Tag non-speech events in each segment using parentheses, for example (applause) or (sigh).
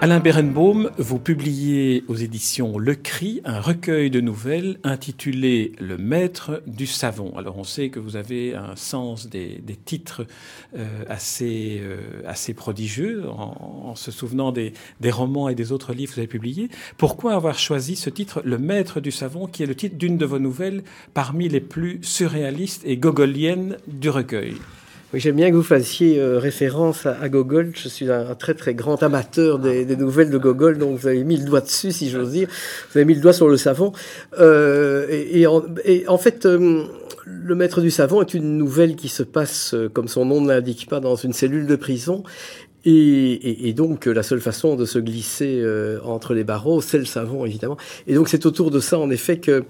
Alain Berenbaum, vous publiez aux éditions Le Cri un recueil de nouvelles intitulé Le Maître du Savon. Alors on sait que vous avez un sens des, titres euh, assez, euh, assez prodigieux en, se souvenant des, des, romans et des autres livres que vous avez publiés. Pourquoi avoir choisi ce titre Le Maître du Savon qui est le titre d'une de vos nouvelles parmi les plus surréalistes et gogoliennes du recueil? Oui, j'aime bien que vous fassiez euh, référence à, Gogol. Je suis un, très très grand amateur des, nouvelles de Gogol, donc vous avez mis le doigt dessus, si j'ose dire. Vous avez mis le doigt sur le savon. Euh, et, en, fait, euh, Le Maître du Savon est une nouvelle qui se passe, comme son nom ne l'indique pas, dans une cellule de prison. Et, donc la seule façon de se glisser entre les barreaux, c'est le savon, évidemment. Et donc c'est autour de ça, en effet, que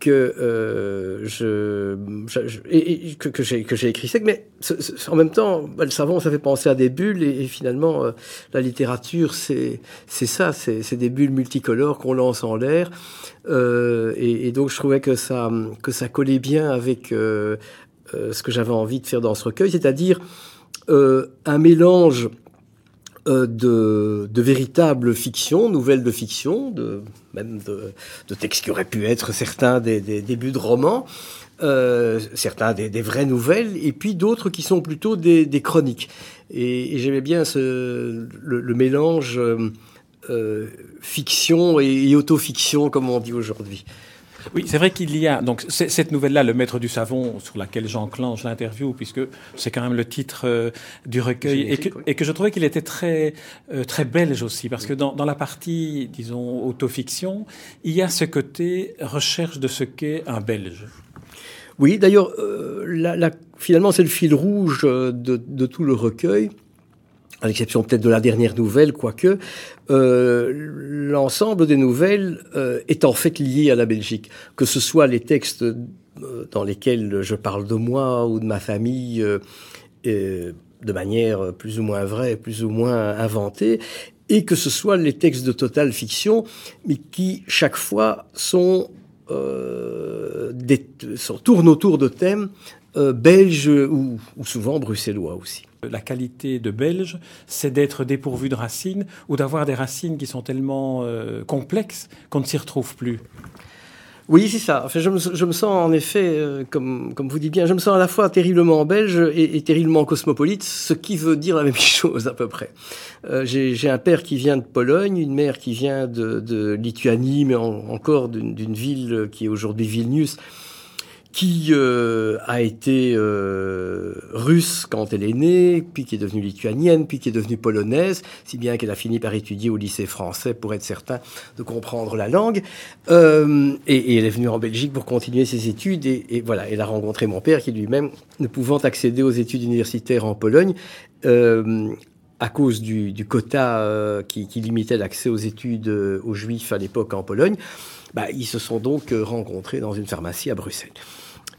que euh, je, et, que, j'ai écrit ça, mais en même temps, bah, le savon, ça fait penser à des bulles, et, finalement, euh, la littérature, c'est ça, c'est des bulles multicolores qu'on lance en l'air, euh, et, donc je trouvais que ça que ça collait bien avec ce que j'avais envie de faire dans ce recueil, c'est-à-dire un mélange euh, de, véritables fictions, nouvelles de fiction, même de, textes qui auraient pu être certains des, débuts de romans, euh, certains des, vraies nouvelles, et puis d'autres qui sont plutôt des, chroniques. Et, j'aimais bien le, mélange euh fiction et, et autofiction, comme on dit aujourd'hui. Oui, c'est vrai qu'il y a donc cette nouvelle-là, Le Maître du Savon, sur laquelle j'enclenche l'interview, puisque c'est quand même le titre euh, du recueil, et que, et que, je trouvais qu'il était très euh, très belge aussi, parce que dans, dans la partie, disons, autofiction, il y a ce côté recherche de ce qu'est un Belge. Oui, d'ailleurs, euh, la, finalement, c'est le fil rouge de, de tout le recueil à l'exception peut-être de la dernière nouvelle, quoique, euh, l'ensemble des nouvelles euh, est en fait lié à la Belgique. Que ce soit les textes euh, dans lesquels je parle de moi ou de ma famille de manière plus ou moins vraie, plus ou moins inventée, et que ce soit les textes de totale fiction, mais qui chaque fois sont, tournent autour de thèmes belges ou souvent bruxellois aussi. La qualité de belge, c'est d'être dépourvu de racines ou d'avoir des racines qui sont tellement euh, complexes qu'on ne s'y retrouve plus. Oui, c'est ça. Je, me, sens en effet, euh, comme, vous dites bien, je me sens à la fois terriblement belge et, terriblement cosmopolite, ce qui veut dire la même (laughs) chose à peu près. Euh, J'ai un père qui vient de Pologne, une mère qui vient de Lituanie, mais encore d'une ville qui est aujourd'hui Vilnius qui euh, a été euh, russe quand elle est née, puis qui est devenue lituanienne, puis qui est devenue polonaise, si bien qu'elle a fini par étudier au lycée français pour être certain de comprendre la langue. Euh, et, elle est venue en Belgique pour continuer ses études. Et, voilà, elle a rencontré mon père qui lui-même, ne pouvant accéder aux études universitaires en Pologne, à cause du, quota qui, limitait l'accès aux études aux juifs à l'époque en Pologne, bah, ils se sont donc rencontrés dans une pharmacie à Bruxelles.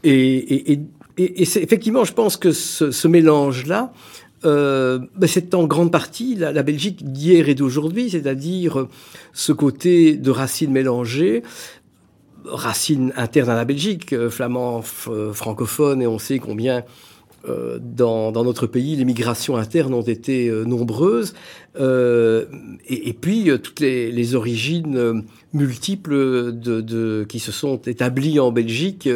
Et, et, et, et effectivement, je pense que ce, ce mélange-là, euh, ben c'est en grande partie la, la Belgique d'hier et d'aujourd'hui, c'est-à-dire ce côté de racines mélangées, racines internes à la Belgique, euh, flamand, francophone, et on sait combien euh, dans, dans, notre pays, les migrations internes ont été euh, nombreuses, euh, et, et, puis euh, toutes les, les origines multiples de, de, qui se sont établies en Belgique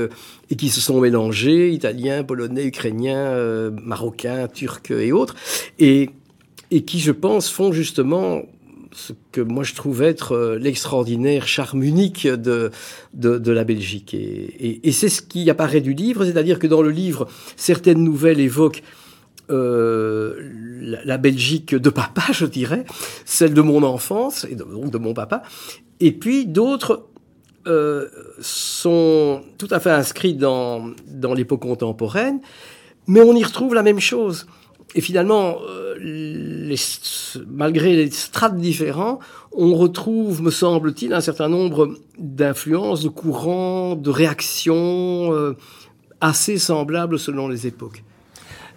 et qui se sont mélangées, italiens, polonais, ukrainiens, marocains, turcs et autres, et, et qui, je pense, font justement ce que moi je trouve être euh, l'extraordinaire charme unique de, de, de la Belgique. Et, et, c'est ce qui apparaît du livre, c'est-à-dire que dans le livre, certaines nouvelles évoquent euh, la, Belgique de papa, je dirais, celle de mon enfance, et donc de mon papa, et puis d'autres euh, sont tout à fait inscrits dans, dans l'époque contemporaine, mais on y retrouve la même chose. Et finalement, euh, malgré les strates différents, on retrouve, me semble-t-il, un certain nombre d'influences, de courants, de réactions euh, assez semblables selon les époques.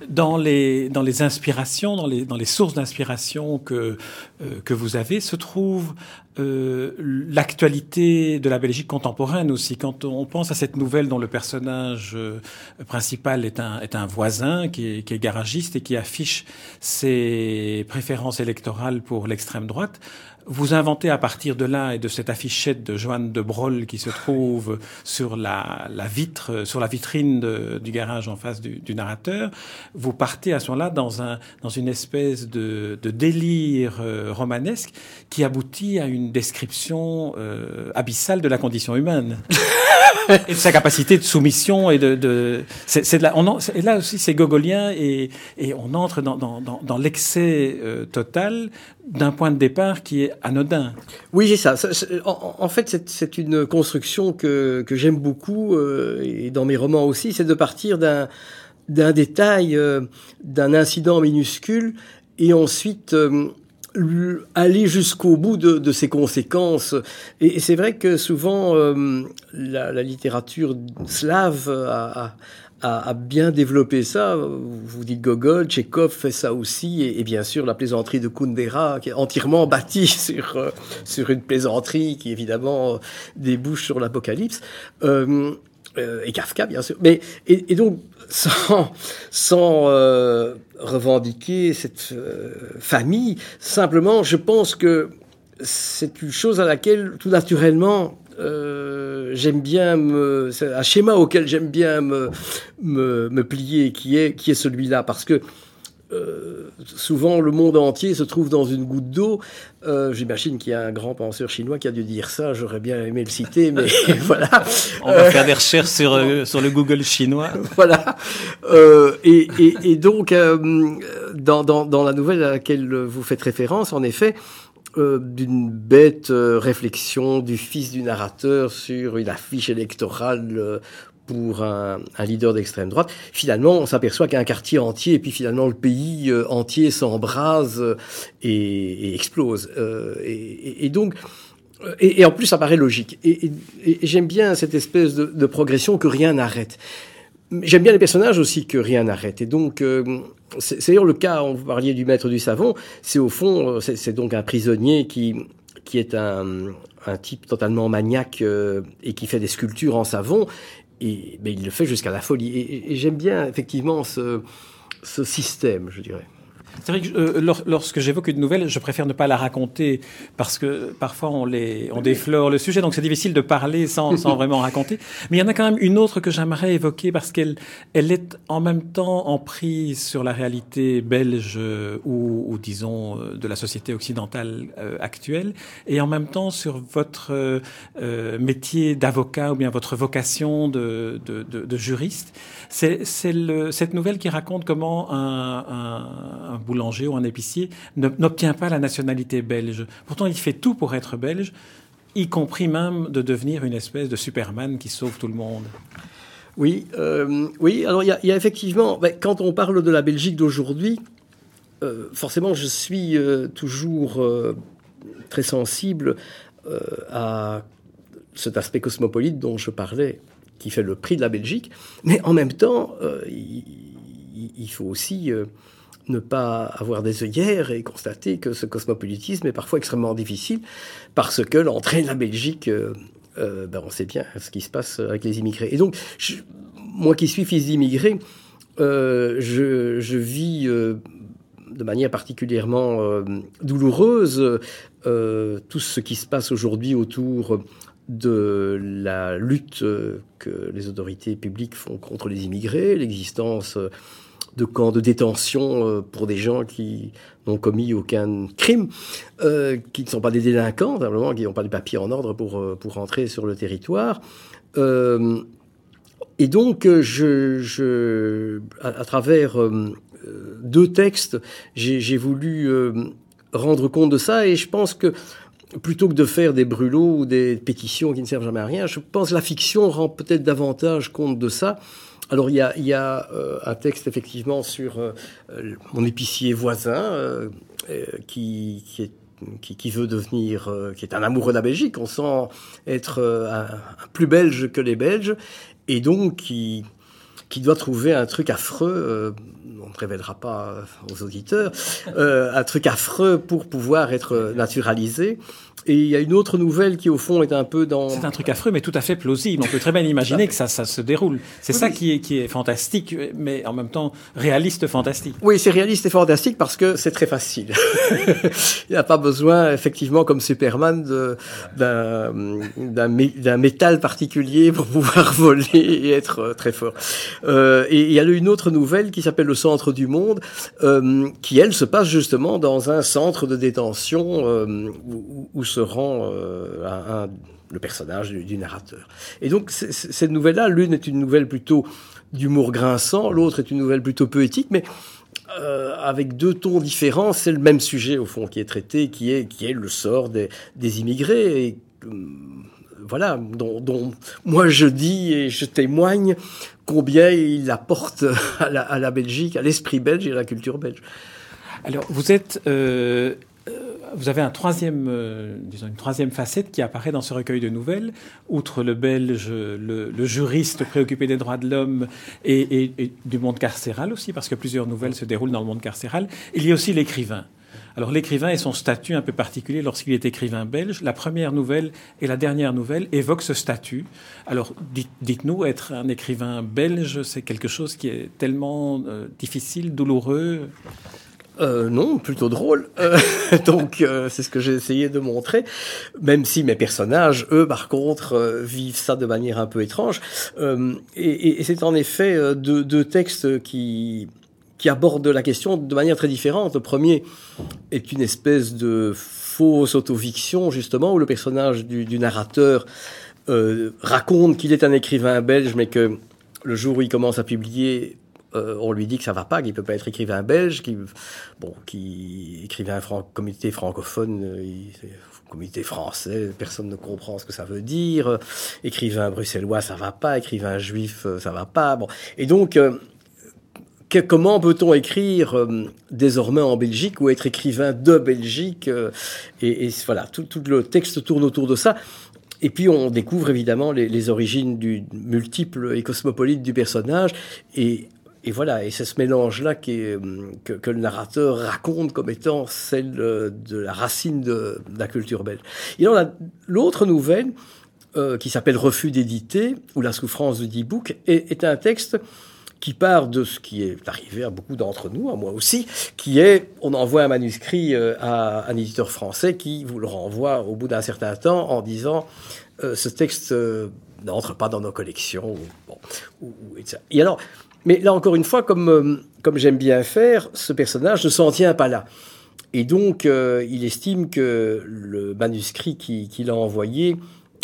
Dans les, dans les inspirations, dans les, dans les sources d'inspiration que, euh, que vous avez, se trouve euh, l'actualité de la Belgique contemporaine aussi. Quand on pense à cette nouvelle dont le personnage euh, principal est un, est un voisin qui est, qui est garagiste et qui affiche ses préférences électorales pour l'extrême droite, vous inventez à partir de là et de cette affichette de Joanne de Brol qui se trouve sur la, la vitre, sur la vitrine de, du garage en face du, du, narrateur, vous partez à ce moment-là dans, un, dans une espèce de, de délire euh, romanesque qui aboutit à une description euh, abyssale de la condition humaine. (laughs) et de sa capacité de soumission et de, de c'est là on en, et là aussi c'est gogolien et, et on entre dans, dans, dans, dans l'excès euh, total d'un point de départ qui est anodin. Oui, c'est ça. En, fait, c'est une construction que, que j'aime beaucoup euh, et dans mes romans aussi, c'est de partir d'un détail, euh, d'un incident minuscule et ensuite euh, aller jusqu'au bout de, de, ses conséquences. Et, c'est vrai que souvent, la, la, littérature slave a, a, bien développé ça. Vous dites Gogol, Tchekhov fait ça aussi, et, bien sûr la plaisanterie de Kundera, qui est entièrement bâtie (laughs) sur, euh, sur une plaisanterie qui évidemment débouche sur l'apocalypse. Euh, euh, et Kafka, bien sûr. Mais, et, donc, sans, sans revendiquer cette famille, simplement, je pense que c'est une chose à laquelle, tout naturellement, j'aime bien me, c'est un schéma auquel j'aime bien me, me, me, plier, qui est, qui est celui-là, parce que euh, souvent le monde entier se trouve dans une goutte d'eau. Euh, J'imagine qu'il y a un grand penseur chinois qui a dû dire ça. J'aurais bien aimé le citer, mais (laughs) (laughs) voilà. On va faire des recherches sur euh, sur le Google chinois. (laughs) voilà. Euh, et, et, et, donc euh, dans, dans, dans la nouvelle à laquelle vous faites référence, en effet. D'une bête réflexion du fils du narrateur sur une affiche électorale pour un, leader d'extrême droite, finalement, on s'aperçoit qu'un quartier entier, et puis finalement le pays euh, entier s'embrase euh, et, explose. Euh, et, donc, et, en plus, ça paraît logique. Et, j'aime bien cette espèce de progression que rien n'arrête. J'aime bien les personnages aussi que rien n'arrête. Et donc, euh, c'est d'ailleurs le cas, on vous parliez du maître du savon, c'est au fond, c'est donc un prisonnier qui, qui est un, un type totalement maniaque euh, et qui fait des sculptures en savon et ben, il le fait jusqu'à la folie. Et, et j'aime bien effectivement ce, ce système, je dirais. C'est vrai que euh, lorsque j'évoque une nouvelle, je préfère ne pas la raconter parce que parfois on, les, on déflore le sujet, donc c'est difficile de parler sans, sans vraiment raconter. Mais il y en a quand même une autre que j'aimerais évoquer parce qu'elle elle est en même temps en prise sur la réalité belge euh, ou, ou disons euh, de la société occidentale euh, actuelle et en même temps sur votre euh, métier d'avocat ou bien votre vocation de, de, de, de juriste. C'est cette nouvelle qui raconte comment un, un, un boulanger ou un épicier n'obtient pas la nationalité belge. Pourtant, il fait tout pour être belge, y compris même de devenir une espèce de Superman qui sauve tout le monde. Oui, euh, oui. Alors il y, a effectivement, ben, quand on parle de la Belgique d'aujourd'hui, euh, forcément, je suis euh, toujours très sensible à cet aspect cosmopolite dont je parlais, qui fait le prix de la Belgique. Mais en même temps, il, faut aussi ne pas avoir des œillères et constater que ce cosmopolitisme est parfois extrêmement difficile parce que l'entrée de la Belgique, euh, euh, ben on sait bien ce qui se passe avec les immigrés. Et donc, moi qui suis fils d'immigrés, euh, je, vis de manière particulièrement douloureuse tout ce qui se passe aujourd'hui autour de la lutte que les autorités publiques font contre les immigrés, l'existence de camps de détention euh, pour des gens qui n'ont commis aucun crime, euh, qui ne sont pas des délinquants, simplement, qui n'ont pas de papiers en ordre pour, euh, pour rentrer sur le territoire. Et donc, je, je, à, travers deux textes, j'ai voulu rendre compte de ça, et je pense que plutôt que de faire des brûlots ou des pétitions qui ne servent jamais à rien, je pense que la fiction rend peut-être davantage compte de ça. Alors il y a, y a euh, un texte effectivement sur euh, mon épicier voisin euh, qui, qui, est, veut devenir, qui est un amoureux de la Belgique. On sent être un plus belge que les Belges et donc qui, qui doit trouver un truc affreux ne révélera pas aux auditeurs, un truc affreux pour pouvoir être naturalisé. Et il y a une autre nouvelle qui, au fond, est un peu dans... C'est un truc affreux, mais tout à fait plausible. On peut très bien (laughs) imaginer que ça, ça se déroule. C'est ça qui est, qui est fantastique, mais en même temps réaliste fantastique. Oui, c'est réaliste et fantastique parce que c'est très facile. (laughs) il n'y a pas besoin, effectivement, comme Superman, d'un métal particulier pour pouvoir (laughs) voler et être euh, très fort. Euh, et il y a une autre nouvelle qui s'appelle Le Centre du Monde, euh, qui, elle, se passe justement dans un centre de détention euh, où, où se rend euh, le personnage du, narrateur. Et donc cette nouvelle-là, l'une est une nouvelle plutôt d'humour grinçant, l'autre est une nouvelle plutôt poétique, mais euh, avec deux tons différents, c'est le même sujet au fond qui est traité, qui est, qui est le sort des, des immigrés. Euh, voilà, dont, moi je dis et je témoigne combien il apporte à la, à la Belgique, à l'esprit belge et à la culture belge. Alors, vous êtes euh, vous avez un troisième, euh, disons une troisième facette qui apparaît dans ce recueil de nouvelles. Outre le belge, le, juriste préoccupé des droits de l'homme et, du monde carcéral aussi, parce que plusieurs nouvelles se déroulent dans le monde carcéral. Il y a aussi l'écrivain. Alors l'écrivain et son statut un peu particulier lorsqu'il est écrivain belge. La première nouvelle et la dernière nouvelle évoquent ce statut. Alors dites-nous, être un écrivain belge, c'est quelque chose qui est tellement euh, difficile, douloureux? Euh, non, plutôt drôle. Euh, (laughs) donc euh, c'est ce que j'ai essayé de montrer, même si mes personnages, eux, par contre, vivent ça de manière un peu étrange. Et, c'est en effet deux, textes qui qui abordent la question de manière très différente. Le premier est une espèce de fausse autofiction, justement, où le personnage du, du narrateur raconte qu'il est un écrivain belge, mais que le jour où il commence à publier, euh, on lui dit que ça va pas, qu'il peut pas être écrivain belge, qui bon, qui écrivain comité francophone, euh, comité français, personne ne comprend ce que ça veut dire. écrivain bruxellois, ça va pas. Écrivain juif, euh, ça va pas. Bon, et donc euh, que, comment peut-on écrire euh, désormais en Belgique ou être écrivain de Belgique et, voilà, tout, le texte tourne autour de ça. Et puis on découvre évidemment les, les origines du multiple et cosmopolite du personnage et et voilà, et c'est ce mélange-là que, que, le narrateur raconte comme étant celle de la racine de, la culture belge. Et l'autre nouvelle, euh, qui s'appelle Refus d'éditer, ou La souffrance de D-Book, est, est, un texte qui part de ce qui est arrivé à beaucoup d'entre nous, à moi aussi, qui est, on envoie un manuscrit euh, à un éditeur français qui vous le renvoie au bout d'un certain temps en disant euh, ce texte euh, n'entre pas dans nos collections. Ou, bon, ou, et, et alors, mais là, encore une fois, comme, euh, comme j'aime bien faire, ce personnage ne s'en tient pas là. Et donc, euh, il estime que le manuscrit qu'il qui a envoyé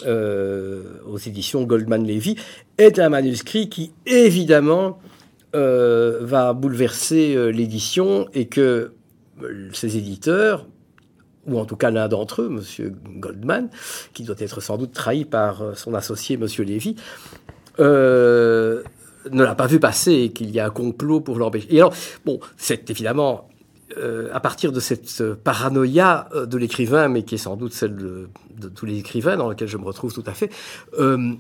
euh, aux éditions Goldman Levy est un manuscrit qui, évidemment, va bouleverser l'édition et que ses éditeurs, ou en tout cas l'un d'entre eux, Monsieur Goldman, qui doit être sans doute trahi par son associé Lévy, euh, ne l'a pas vu passer et qu'il y a un complot pour l'empêcher. Et alors, bon, c'est évidemment euh, à partir de cette paranoïa euh, de l'écrivain, mais qui est sans doute celle de, tous les écrivains dans lesquels je me retrouve tout à fait, euh,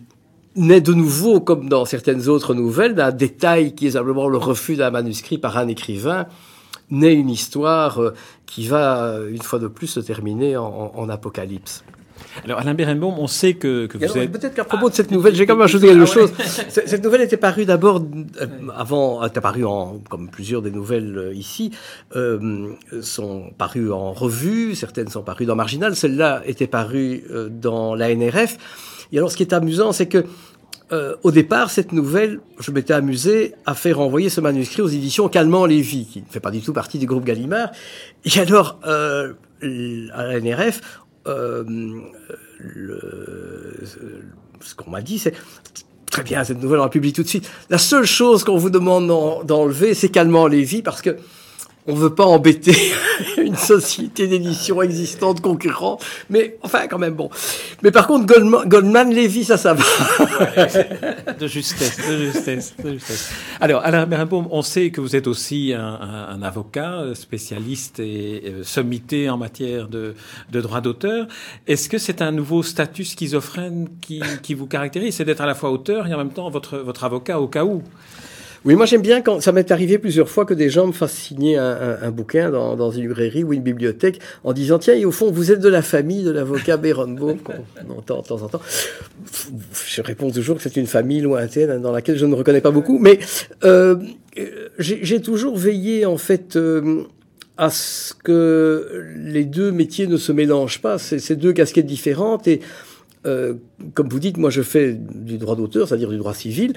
naît de nouveau, comme dans certaines autres nouvelles, d'un détail qui est simplement le refus d'un manuscrit par un écrivain, naît une histoire euh, qui va, une fois de plus, se terminer en apocalypse. Alors, Alain Berenbaum, on sait que, que vous alors, êtes... Peut-être qu'à propos ah, de cette nouvelle, j'ai quand même ajouté quelque chose. Cette nouvelle était parue d'abord, euh, avant, était parue en, comme plusieurs des nouvelles euh, ici, euh, sont parues en revue, certaines sont parues dans Marginal, celle-là était parue euh, dans la NRF. Et alors, ce qui est amusant, c'est que euh, au départ, cette nouvelle, je m'étais amusé à faire envoyer ce manuscrit aux éditions Calmant Lévy, qui ne fait pas du tout partie du groupe Gallimard. Et alors, euh, à la NRF, euh, le, ce qu'on m'a dit, c'est très bien, cette nouvelle, on la publie tout de suite. La seule chose qu'on vous demande d'enlever, c'est Calmant Lévy, parce que on veut pas embêter (laughs) une société d'édition existante concurrente, mais enfin quand même bon. Mais par contre Goldman, Goldman Levy, ça ça va. de justesse, de justesse, de justesse. Alors Alain Berenbaum, on sait que vous êtes aussi un, un, un avocat spécialiste et euh, sommité en matière de, de droit d'auteur. Est-ce que c'est un nouveau statut schizophrène qui, qui vous caractérise, c'est d'être à la fois auteur et en même temps votre votre avocat au cas où? Oui, moi j'aime bien quand ça m'est arrivé plusieurs fois que des gens me fassent signer un, bouquin dans, une librairie ou une bibliothèque en disant tiens, et au fond, vous êtes de la famille de l'avocat Béronbeau qu'on (laughs) entend de temps en temps. Je réponds toujours que c'est une famille lointaine dans laquelle je ne me reconnais pas beaucoup, mais euh, j'ai toujours veillé en fait. Euh, à ce que les deux métiers ne se mélangent pas. C'est deux casquettes différentes et euh, comme vous dites, moi je fais du droit d'auteur, c'est-à-dire du droit civil.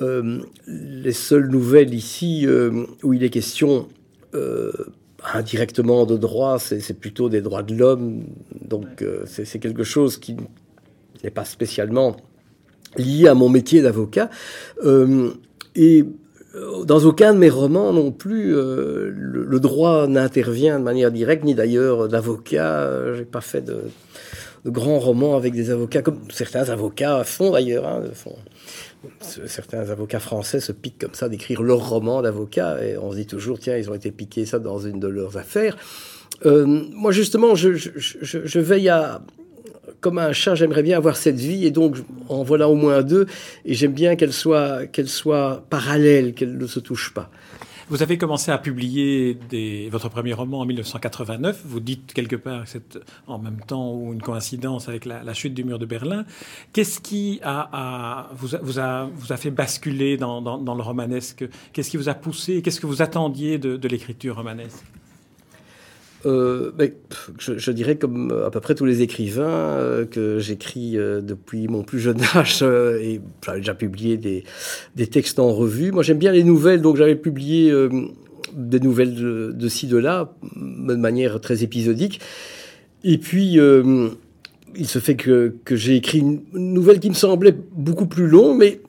Euh, les seules nouvelles ici euh, où il est question indirectement de droit, c'est plutôt des droits de l'homme. Donc c'est quelque chose qui n'est pas spécialement lié à mon métier d'avocat. et dans aucun de mes romans non plus, le, droit n'intervient de manière directe, ni d'ailleurs d'avocat. J'ai pas fait de de grands romans avec des avocats, comme certains avocats font d'ailleurs. Hein, certains avocats français se piquent comme ça d'écrire leur roman d'avocat, et on se dit toujours, tiens, ils ont été piqués ça dans une de leurs affaires. Euh, moi, justement, je, veille à, comme un chat, j'aimerais bien avoir cette vie, et donc en voilà au moins deux, et j'aime bien qu'elle soit, qu'elle soit parallèle, qu'elle ne se touche pas. Vous avez commencé à publier des, votre premier roman en 1989. Vous dites quelque part que c'est en même temps ou une coïncidence avec la, chute du mur de Berlin. Qu'est-ce qui a, vous, a, vous, a, vous, a, fait basculer dans, dans, dans le romanesque? Qu'est-ce qui vous a poussé? Qu'est-ce que vous attendiez de, de l'écriture romanesque? Euh, je, dirais comme à peu près tous les écrivains euh, que j'écris euh, depuis mon plus jeune (laughs) âge et j'avais déjà publié des, textes en revue. Moi j'aime bien les nouvelles, donc j'avais publié des nouvelles de, ci, de là, de manière très épisodique. Et puis il se fait que, j'ai écrit une nouvelle qui me semblait beaucoup plus longue, mais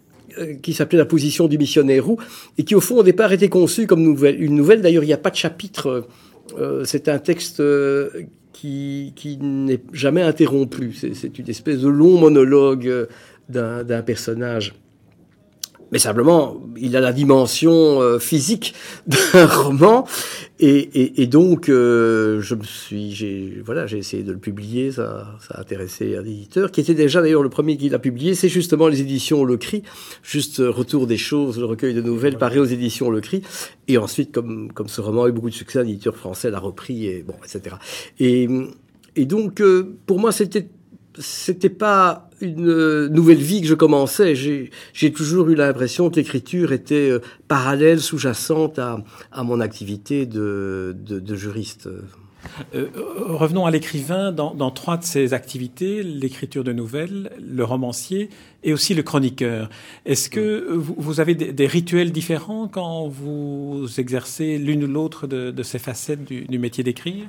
qui s'appelait La position du missionnaire roux, et qui au fond au départ était conçue comme une nouvelle. D'ailleurs, il n'y a pas de chapitre euh, c'est un texte euh, qui, qui n'est jamais interrompu. C'est une espèce de long monologue euh, d'un personnage mais simplement, il a la dimension euh, physique (laughs) d'un roman, et, donc euh, je me suis, j'ai voilà, j'ai essayé de le publier, ça, ça a intéressé un éditeur qui était déjà d'ailleurs le premier qui l'a publié, c'est justement les éditions Le Cri, juste retour des choses, le recueil de nouvelles paru aux éditions Le Cri, et ensuite comme comme ce roman a eu beaucoup de succès, un éditeur français l'a repris et bon, etc. Et et donc euh, pour moi c'était c'était pas une euh, nouvelle vie que je commençais. J'ai toujours eu l'impression que l'écriture était euh, parallèle, sous-jacente à, à, mon activité de, de, de juriste. Euh, revenons à l'écrivain. Dans, dans, trois de ses activités, l'écriture de nouvelles, le romancier et aussi le chroniqueur. Est-ce que vous, vous avez des, des, rituels différents quand vous exercez l'une ou l'autre de, de, ces facettes du, du métier d'écrire?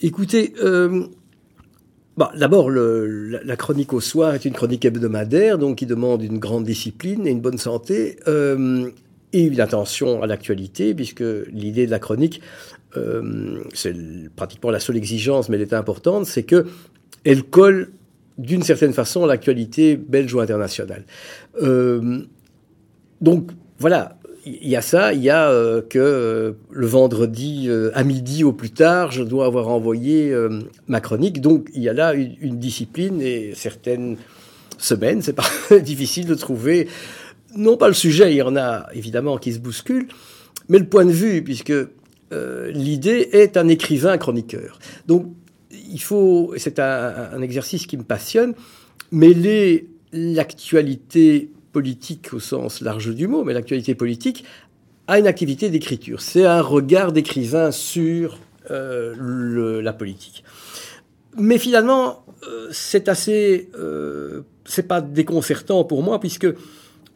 Écoutez, euh, Bon, D'abord, la, chronique au soir est une chronique hebdomadaire, donc qui demande une grande discipline et une bonne santé, euh, et une attention à l'actualité, puisque l'idée de la chronique, euh, c'est pratiquement la seule exigence, mais elle est importante, c'est que elle colle d'une certaine façon à l'actualité belge ou internationale. Euh, donc voilà, il y a ça, il y a euh, que euh, le vendredi euh, à midi au plus tard, je dois avoir envoyé ma chronique. Donc il y a là une, discipline et certaines semaines, c'est pas (laughs) difficile de trouver, non pas le sujet, il y en a évidemment qui se bousculent, mais le point de vue, puisque l'idée est un écrivain chroniqueur. Donc il faut, c'est un, un exercice qui me passionne, mêler l'actualité politique au sens large du mot, mais l'actualité politique, a une activité d'écriture. C'est un regard d'écrivain sur euh, la politique. Mais finalement, euh, c'est assez, euh, c'est pas déconcertant pour moi puisque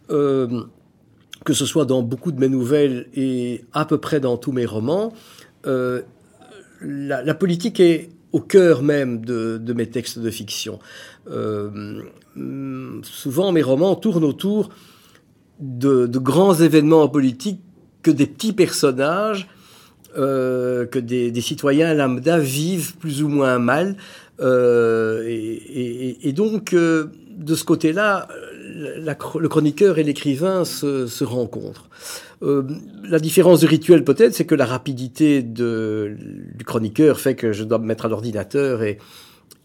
que ce soit dans beaucoup de mes nouvelles et à peu près dans tous mes romans, la, politique est au cœur même de, mes textes de fiction. Euh, souvent, mes romans tournent autour de, grands événements politiques que des petits personnages, euh, que des, citoyens lambda vivent plus ou moins mal. Euh, et, donc, de ce côté-là, le chroniqueur et l'écrivain se, rencontrent. Euh, la différence de rituel peut-être, c'est que la rapidité du chroniqueur fait que je dois me mettre à l'ordinateur et,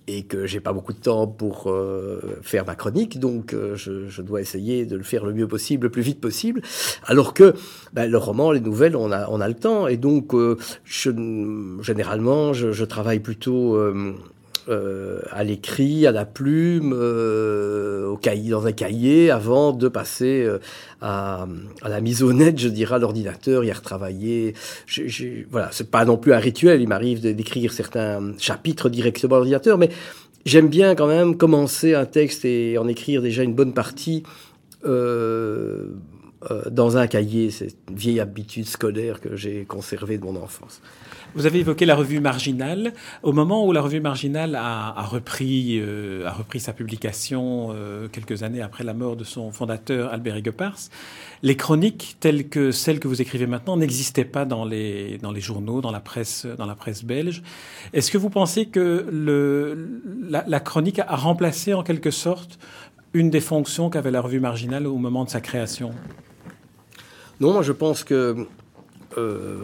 et que j'ai pas beaucoup de temps pour euh, faire ma chronique, donc euh, je, dois essayer de le faire le mieux possible, le plus vite possible. Alors que ben, le roman, les nouvelles, on a, le temps, et donc généralement, je, travaille plutôt euh, à l'écrit, à la plume, euh, au cahier, dans un cahier, avant de passer euh, à, la mise au net, je dirais, à l'ordinateur, y retravailler. Voilà, c'est pas non plus un rituel. Il m'arrive d'écrire certains chapitres directement à l'ordinateur, mais j'aime bien quand même commencer un texte et en écrire déjà une bonne partie. Euh, dans un cahier, c'est une vieille habitude scolaire que j'ai conservée de mon enfance. Vous avez évoqué la revue Marginale. Au moment où la revue Marginale a, euh, repris sa publication euh, quelques années après la mort de son fondateur Albert Egepars, les chroniques telles que celles que vous écrivez maintenant n'existaient pas dans les, journaux, dans la presse, belge. Est-ce que vous pensez que la, la chronique a remplacé en quelque sorte une des fonctions qu'avait la revue Marginale au moment de sa création? Non, je pense que euh,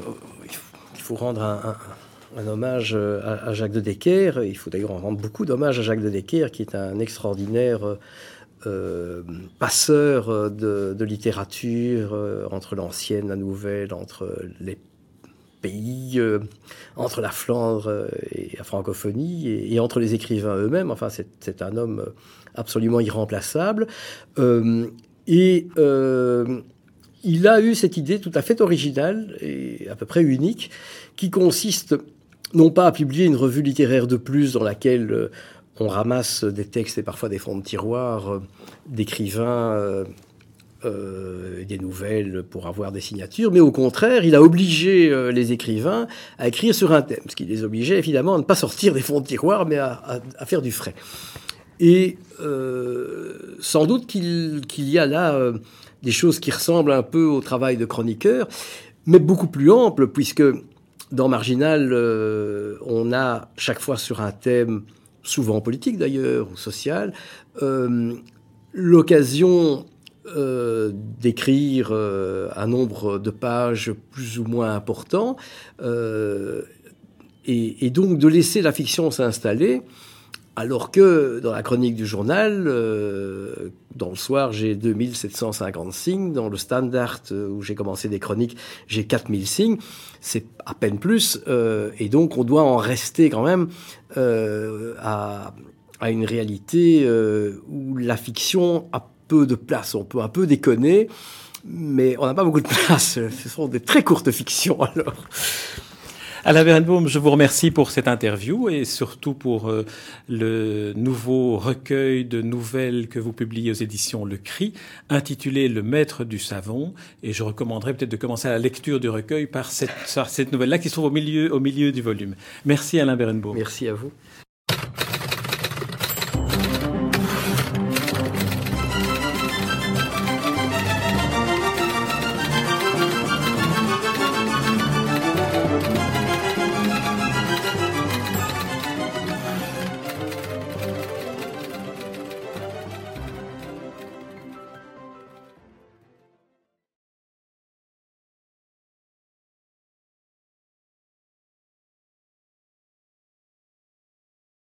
faut rendre un, hommage à, à, Jacques de Decker. Il faut d'ailleurs en rendre beaucoup d'hommages à Jacques de Decker, qui est un extraordinaire euh, passeur de, de littérature euh, entre l'ancienne, la nouvelle, entre les pays, euh, entre la Flandre et la francophonie, et, et entre les écrivains eux-mêmes. Enfin, c'est un homme absolument irremplaçable. Euh, et euh, il a eu cette idée tout à fait originale et à peu près unique, qui consiste non pas à publier une revue littéraire de plus dans laquelle euh, on ramasse des textes et parfois des fonds de tiroir euh, d'écrivains, euh, euh, des nouvelles pour avoir des signatures, mais au contraire, il a obligé les écrivains à écrire sur un thème, ce qui les obligeait évidemment à ne pas sortir des fonds de tiroir, mais à, faire du frais. Et sans doute qu'il qu y a là des choses qui ressemblent un peu au travail de chroniqueur, mais beaucoup plus ample, puisque dans Marginal, euh, on a chaque fois sur un thème, souvent politique d'ailleurs, ou social, euh, l'occasion euh, d'écrire un nombre de pages plus ou moins important, et, donc de laisser la fiction s'installer alors que dans la chronique du journal, euh, dans le soir, j'ai 2750 signes. Dans le standard, euh, où j'ai commencé des chroniques, j'ai 4000 signes. C'est à peine plus. Euh, et donc, on doit en rester quand même à, à, une réalité où la fiction a peu de place. On peut un peu déconner, mais on n'a pas beaucoup de place. (laughs) Ce sont des très courtes fictions, alors. Alain Berenbaum, je vous remercie pour cette interview et surtout pour euh, le nouveau recueil de nouvelles que vous publiez aux éditions Le Cri, intitulé Le Maître du Savon. Et je recommanderais peut-être de commencer la lecture du recueil par cette, cette nouvelle-là qui se trouve au milieu, au milieu du volume. Merci Alain Berenbaum. Merci à vous.